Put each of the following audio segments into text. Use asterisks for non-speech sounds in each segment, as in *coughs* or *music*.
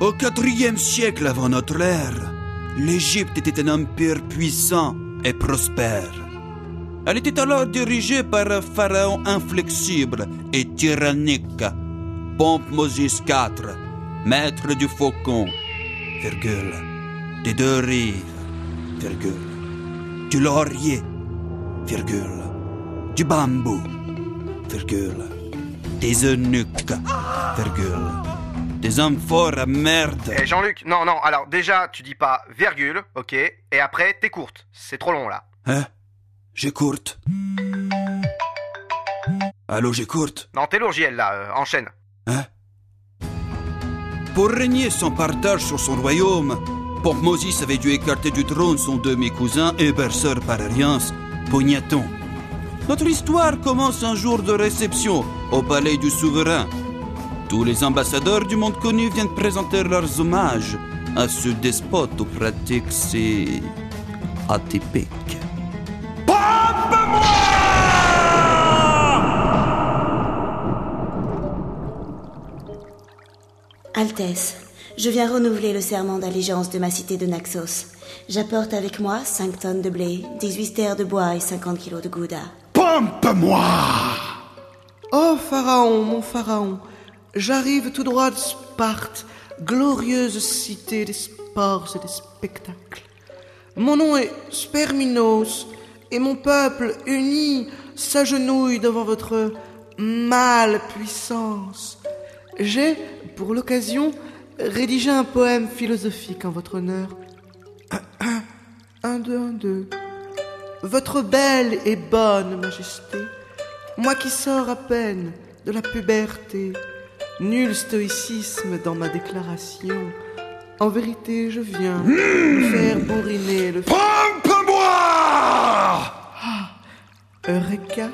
Au IVe siècle avant notre ère, l'Égypte était un empire puissant et prospère. Elle était alors dirigée par un pharaon inflexible et tyrannique, Pompmosis IV, maître du faucon, des deux rives, du laurier, du bambou, virgule, des eunuques, virgule, des hommes forts à merde. Eh Jean-Luc, non, non, alors déjà, tu dis pas virgule, ok, et après, t'es courte. C'est trop long là. Hein? J'ai courte. Allô, j'ai courte. Non, t'es lourd, JL là, euh, enchaîne. Hein? Pour régner sans partage sur son royaume, Pompmosis avait dû écarter du trône son demi-cousin et berceur par alliance, Pognaton. Notre histoire commence un jour de réception au palais du souverain. Tous les ambassadeurs du monde connu viennent présenter leurs hommages à ce despote aux pratiques si atypiques. Altesse, je viens renouveler le serment d'allégeance de ma cité de Naxos. J'apporte avec moi 5 tonnes de blé, 18 terres de bois et 50 kilos de gouda. Pompe-moi Oh, Pharaon, mon Pharaon, j'arrive tout droit de Sparte, glorieuse cité des sports et des spectacles. Mon nom est Sperminos, et mon peuple uni s'agenouille devant votre mâle puissance. J'ai, pour l'occasion, rédigé un poème philosophique en votre honneur. *coughs* Un, deux, un, deux. Votre belle et bonne majesté, moi qui sors à peine de la puberté, nul stoïcisme dans ma déclaration. En vérité, je viens me faire bourriner le Pompe-moi Eureka.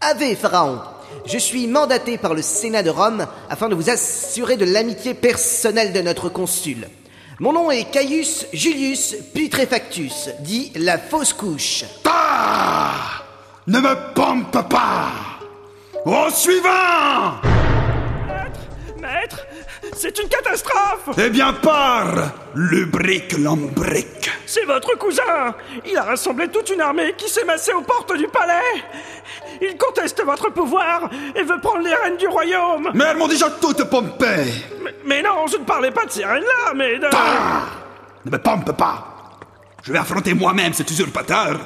Ave, Pharaon Je suis mandaté par le Sénat de Rome afin de vous assurer de l'amitié personnelle de notre consul. Mon nom est Caius Julius Putrefactus, dit la fausse couche. Ah Ne me pompe pas Au suivant c'est une catastrophe. Eh bien, pars Lubrique lambrique. C'est votre cousin. Il a rassemblé toute une armée qui s'est massée aux portes du palais. Il conteste votre pouvoir et veut prendre les rênes du royaume. Mais elles m'ont déjà toutes pompé mais, mais non, je ne parlais pas de ces rênes-là, mais de... Ne me pompe pas. Je vais affronter moi-même cet usurpateur.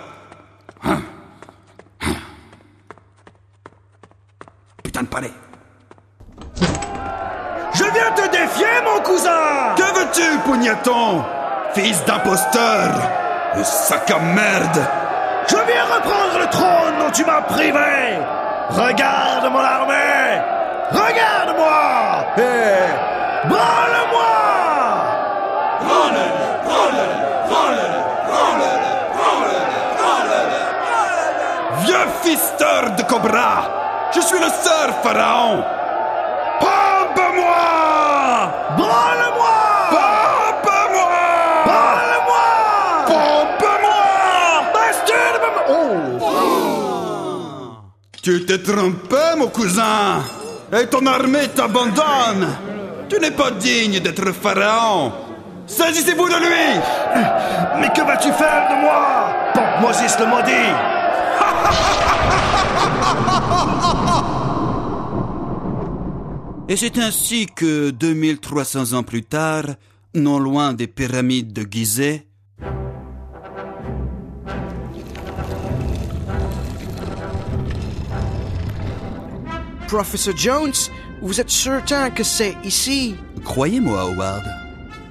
Hein? Hein? Putain de palais Je viens te défier, mon cousin. Que veux-tu, Pugnaton Fils d'imposteur Le sac à merde? Je viens reprendre le trône dont tu m'as privé. Regarde mon armée. Regarde-moi. Et... Branle-moi. Vieux fisteur de cobra Je suis le sœur pharaon Pompe-moi Branle-moi Pompe-moi Branle-moi Pompe-moi. Bastille de ma- Oh. Tu t'es trompé, mon cousin. Et ton armée t'abandonne. Tu n'es pas digne d'être pharaon. Saisissez-vous de lui. Mais que vas-tu faire de moi? Pompe-Mosis le maudit *laughs* Et c'est ainsi que 2300 ans plus tard, non loin des pyramides de Gizeh, Professeur Jones, vous êtes certain que c'est ici? Croyez-moi, Howard.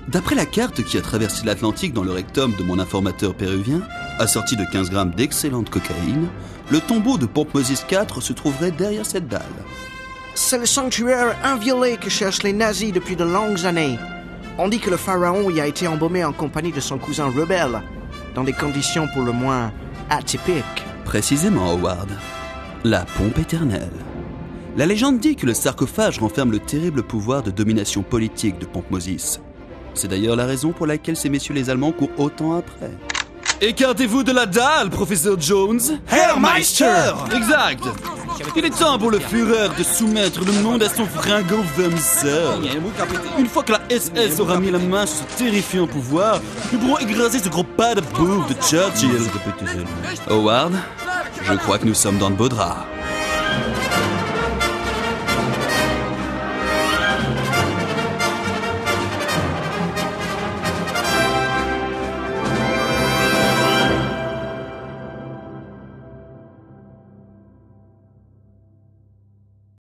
D'après la carte qui a traversé l'Atlantique dans le rectum de mon informateur péruvien, assorti de 15 grammes d'excellente cocaïne, le tombeau de Pompmosis IV se trouverait derrière cette dalle. C'est le sanctuaire inviolé que cherchent les nazis depuis de longues années. On dit que le pharaon y a été embaumé en compagnie de son cousin rebelle, dans des conditions pour le moins atypiques. Précisément, Howard. La pompe éternelle. La légende dit que le sarcophage renferme le terrible pouvoir de domination politique de Pompmosis. C'est d'ailleurs la raison pour laquelle ces messieurs les Allemands courent autant après. Écartez-vous de la dalle, professeur Jones Herr Meister Exact Il est temps pour le Führer de soumettre le monde à son fringant vermicelle. Une fois que la SS aura mis la main sur ce terrifiant pouvoir, nous pourrons écraser ce gros pas de bouffe de Churchill. Howard, je crois que nous sommes dans le beau drap.